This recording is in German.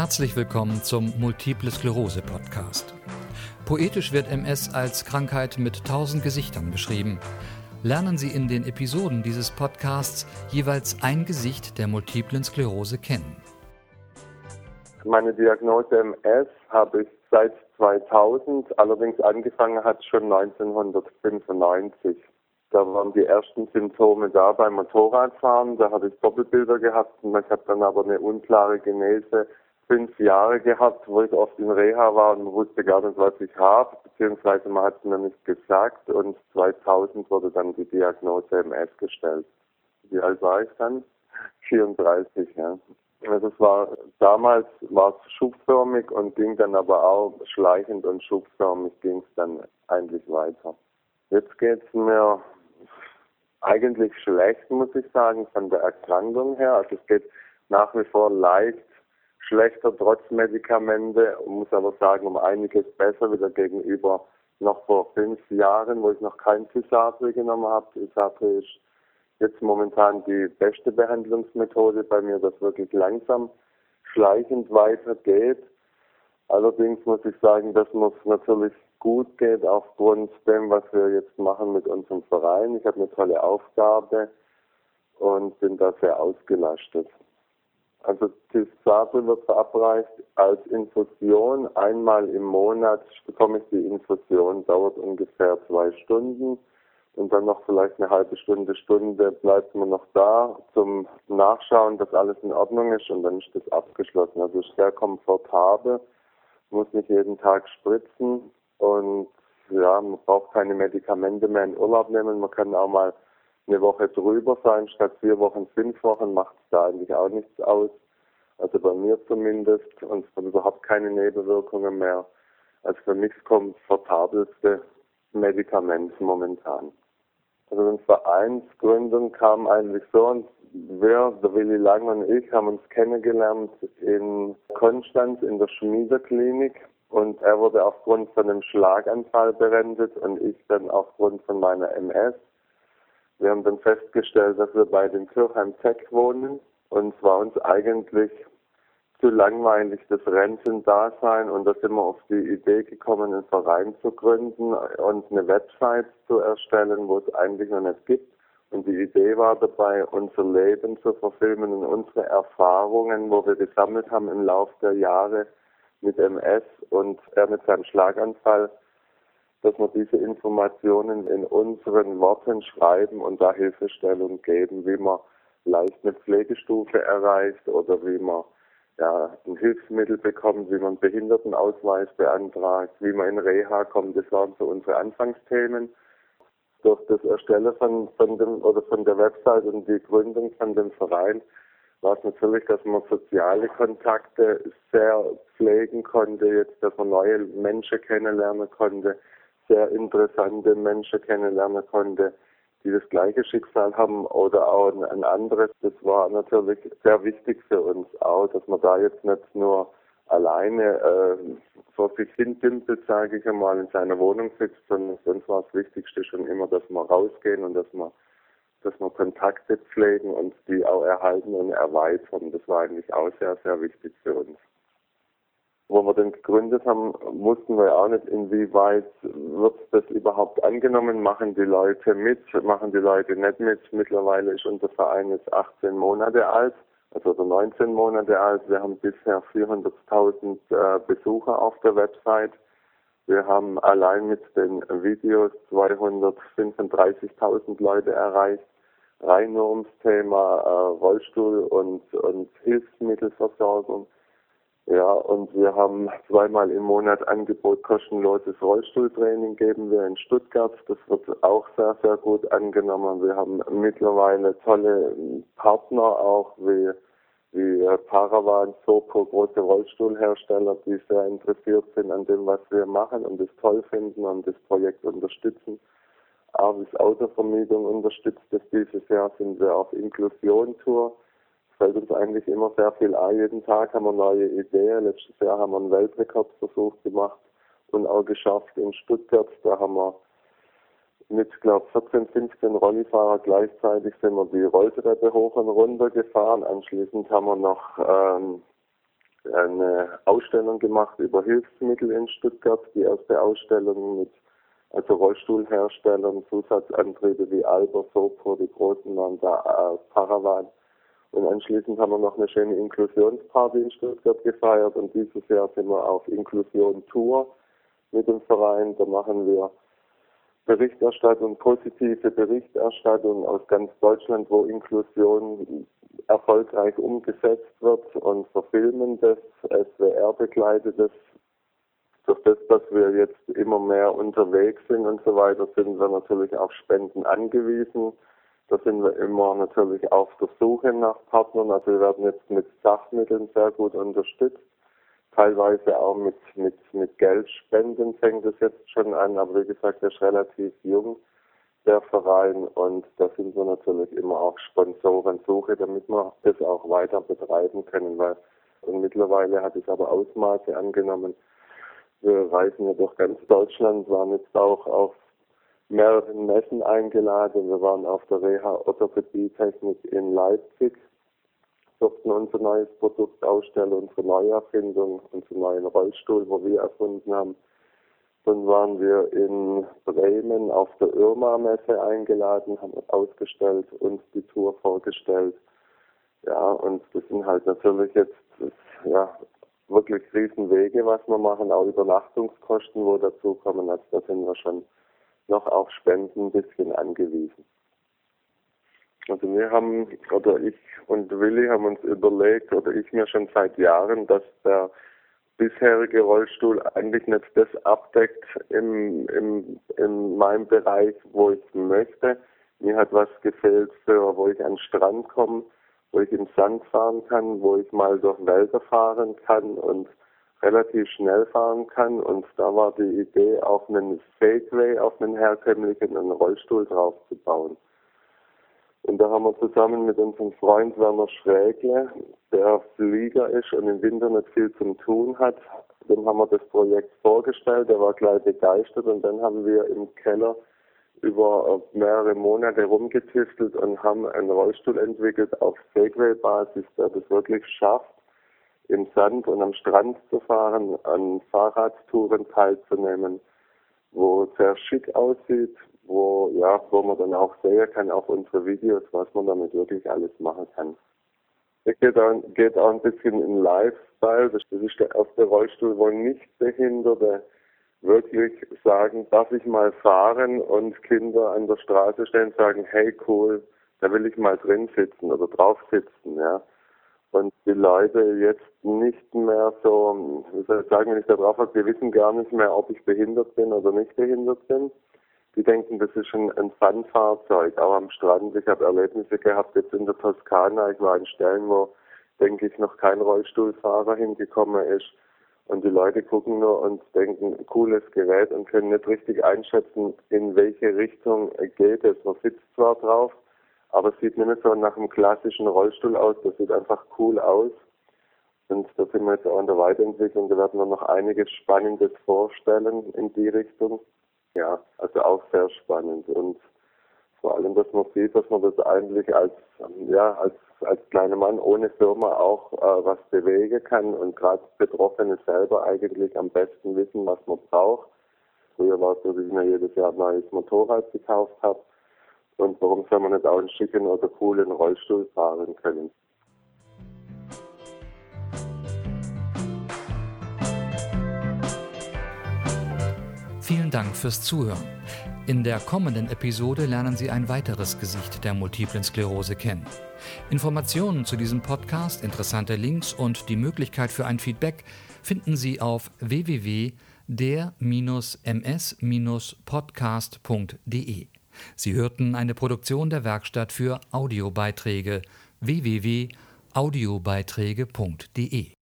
Herzlich willkommen zum Multiple Sklerose Podcast. Poetisch wird MS als Krankheit mit tausend Gesichtern beschrieben. Lernen Sie in den Episoden dieses Podcasts jeweils ein Gesicht der multiplen Sklerose kennen. Meine Diagnose MS habe ich seit 2000, allerdings angefangen hat schon 1995. Da waren die ersten Symptome da beim Motorradfahren. Da habe ich Doppelbilder gehabt und ich habe dann aber eine unklare Genese fünf Jahre gehabt, wo ich oft in Reha war und wusste gar nicht, was ich habe, beziehungsweise man hat es mir nicht gesagt und 2000 wurde dann die Diagnose MS gestellt. Wie alt war ich dann? 34, ja. Also es war, damals war es schubförmig und ging dann aber auch schleichend und schubförmig ging es dann eigentlich weiter. Jetzt geht es mir eigentlich schlecht, muss ich sagen, von der Erkrankung her. Also es geht nach wie vor leicht schlechter trotz Medikamente, muss aber sagen, um einiges besser wieder gegenüber noch vor fünf Jahren, wo ich noch kein Tysabri genommen habe. Tysabri ist jetzt momentan die beste Behandlungsmethode bei mir, das wirklich langsam schleichend weitergeht. Allerdings muss ich sagen, dass es natürlich gut geht aufgrund dem, was wir jetzt machen mit unserem Verein. Ich habe eine tolle Aufgabe und bin da sehr ausgelastet. Also Tisabri wird verabreicht als Infusion. Einmal im Monat bekomme ich die Infusion, dauert ungefähr zwei Stunden. Und dann noch vielleicht eine halbe Stunde, Stunde bleibt man noch da zum Nachschauen, dass alles in Ordnung ist und dann ist das abgeschlossen. Also ist sehr komfortabel, muss nicht jeden Tag spritzen und ja, man braucht keine Medikamente mehr in Urlaub nehmen. Man kann auch mal eine Woche drüber sein, statt vier Wochen, fünf Wochen, macht es da eigentlich auch nichts aus. Also bei mir zumindest und es überhaupt keine Nebenwirkungen mehr. Also für mich komfortabelste Medikament momentan. Also die Vereinsgründung kam eigentlich so und wir, der Willi Lang und ich, haben uns kennengelernt in Konstanz in der Schmiederklinik und er wurde aufgrund von einem Schlaganfall berendet und ich dann aufgrund von meiner MS. Wir haben dann festgestellt, dass wir bei den Kirchheim Tech wohnen und es war uns eigentlich zu langweilig, das Rentendasein und da sind wir auf die Idee gekommen, einen Verein zu gründen und eine Website zu erstellen, wo es eigentlich noch nicht gibt. Und die Idee war dabei, unser Leben zu verfilmen und unsere Erfahrungen, wo wir gesammelt haben im Laufe der Jahre mit MS und er mit seinem Schlaganfall dass wir diese Informationen in unseren Worten schreiben und da Hilfestellung geben, wie man leicht eine Pflegestufe erreicht oder wie man ja, ein Hilfsmittel bekommt, wie man einen Behindertenausweis beantragt, wie man in Reha kommt. Das waren so unsere Anfangsthemen. Durch das Erstellen von, von dem oder von der Website und die Gründung von dem Verein war es natürlich, dass man soziale Kontakte sehr pflegen konnte, jetzt, dass man neue Menschen kennenlernen konnte, sehr interessante Menschen kennenlernen konnte, die das gleiche Schicksal haben oder auch ein anderes. Das war natürlich sehr wichtig für uns auch, dass man da jetzt nicht nur alleine äh, vor sich hin dümpelt, sage ich einmal, in seiner Wohnung sitzt, sondern sonst war das Wichtigste schon immer, dass wir rausgehen und dass wir dass wir Kontakte pflegen und die auch erhalten und erweitern. Das war eigentlich auch sehr, sehr wichtig für uns wo wir den gegründet haben, wussten wir auch nicht, inwieweit wird das überhaupt angenommen, machen die Leute mit, machen die Leute nicht mit. Mittlerweile ist unser Verein jetzt 18 Monate alt, also 19 Monate alt. Wir haben bisher 400.000 äh, Besucher auf der Website. Wir haben allein mit den Videos 235.000 Leute erreicht. Rein nur ums Thema äh, Rollstuhl und, und Hilfsmittelversorgung. Ja, und wir haben zweimal im Monat Angebot kostenloses Rollstuhltraining geben wir in Stuttgart. Das wird auch sehr, sehr gut angenommen. Wir haben mittlerweile tolle Partner auch wie, wie Paravan, Sopo, große Rollstuhlhersteller, die sehr interessiert sind an dem, was wir machen und es toll finden und das Projekt unterstützen. Avis Autovermietung unterstützt es dieses Jahr, sind wir auf Inklusion-Tour fällt uns eigentlich immer sehr viel ein. Jeden Tag haben wir neue Ideen. Letztes Jahr haben wir einen Weltrekordversuch gemacht und auch geschafft in Stuttgart. Da haben wir mit, glaube 14, 15 Rollifahrer gleichzeitig sind wir die Rolltreppe hoch und runter gefahren. Anschließend haben wir noch ähm, eine Ausstellung gemacht über Hilfsmittel in Stuttgart, die erste Ausstellung mit also Rollstuhlherstellern, Zusatzantriebe wie Alber, Sopro, die großen waren da, äh, Paravan. Und anschließend haben wir noch eine schöne Inklusionsparty in Stuttgart gefeiert und dieses Jahr sind wir auf Inklusion Tour mit dem Verein. Da machen wir Berichterstattung, positive Berichterstattung aus ganz Deutschland, wo Inklusion erfolgreich umgesetzt wird und verfilmen das, SWR begleitet das. Durch das, dass wir jetzt immer mehr unterwegs sind und so weiter, sind wir natürlich auf Spenden angewiesen. Da sind wir immer natürlich auf der Suche nach Partnern. Also wir werden jetzt mit Sachmitteln sehr gut unterstützt. Teilweise auch mit, mit, mit Geldspenden fängt es jetzt schon an. Aber wie gesagt, der ist relativ jung, der Verein. Und da sind wir natürlich immer auf Sponsorensuche, damit wir das auch weiter betreiben können. Weil und mittlerweile hat es aber Ausmaße angenommen. Wir reisen ja durch ganz Deutschland, waren jetzt auch auf mehreren Messen eingeladen. Wir waren auf der Reha Orthopädie-Technik in Leipzig, durften unser neues Produkt ausstellen, unsere Neuerfindung, unseren neuen Rollstuhl, wo wir erfunden haben. Dann waren wir in Bremen auf der Irma-Messe eingeladen, haben ausgestellt, uns die Tour vorgestellt. Ja, und das sind halt natürlich jetzt ja, wirklich Riesenwege, was wir machen, auch Übernachtungskosten, wo dazukommen. Also da sind wir schon noch auf Spenden ein bisschen angewiesen. Also wir haben, oder ich und Willi haben uns überlegt, oder ich mir schon seit Jahren, dass der bisherige Rollstuhl eigentlich nicht das abdeckt im, im, in meinem Bereich, wo ich möchte. Mir hat was gefehlt für, wo ich an den Strand komme, wo ich im Sand fahren kann, wo ich mal durch Wälder fahren kann und relativ schnell fahren kann. Und da war die Idee, auf einen Segway, auf einen herkömmlichen einen Rollstuhl drauf zu bauen. Und da haben wir zusammen mit unserem Freund Werner Schrägle, der Flieger ist und im Winter nicht viel zum Tun hat, dem haben wir das Projekt vorgestellt, der war gleich begeistert und dann haben wir im Keller über mehrere Monate rumgetüftelt und haben einen Rollstuhl entwickelt auf Segway-Basis, der das wirklich schafft, im Sand und am Strand zu fahren, an Fahrradtouren teilzunehmen, wo sehr schick aussieht, wo, ja, wo man dann auch sehen kann auf unsere Videos, was man damit wirklich alles machen kann. Es geht auch, geht auch ein bisschen in Lifestyle. Das ist der erste Rollstuhl, wo Nichtbehinderte wirklich sagen, darf ich mal fahren und Kinder an der Straße stehen sagen, hey cool, da will ich mal drin sitzen oder drauf sitzen, ja und die Leute jetzt nicht mehr so, ich sagen, wenn ich da drauf habe, die wissen gar nicht mehr, ob ich behindert bin oder nicht behindert bin. Die denken, das ist ein, ein Fun-Fahrzeug, auch am Strand. Ich habe Erlebnisse gehabt jetzt in der Toskana. Ich war an Stellen, wo, denke ich, noch kein Rollstuhlfahrer hingekommen ist. Und die Leute gucken nur und denken, cooles Gerät und können nicht richtig einschätzen, in welche Richtung geht es. Man sitzt zwar drauf, aber es sieht nicht mehr so nach einem klassischen Rollstuhl aus, das sieht einfach cool aus. Und da sind wir jetzt auch in der Weiterentwicklung, da werden wir noch einiges Spannendes vorstellen in die Richtung. Ja, also auch sehr spannend. Und vor allem, dass man sieht, dass man das eigentlich als, ja, als, als kleiner Mann ohne Firma auch äh, was bewegen kann und gerade Betroffene selber eigentlich am besten wissen, was man braucht. Früher war es so, dass ich mir jedes Jahr ein neues Motorrad gekauft habe. Und warum soll man nicht auch einen schicken oder coolen Rollstuhl fahren können? Vielen Dank fürs Zuhören. In der kommenden Episode lernen Sie ein weiteres Gesicht der multiplen Sklerose kennen. Informationen zu diesem Podcast, interessante Links und die Möglichkeit für ein Feedback finden Sie auf www.der-ms-podcast.de. Sie hörten eine Produktion der Werkstatt für Audiobeiträge www.audiobeiträge.de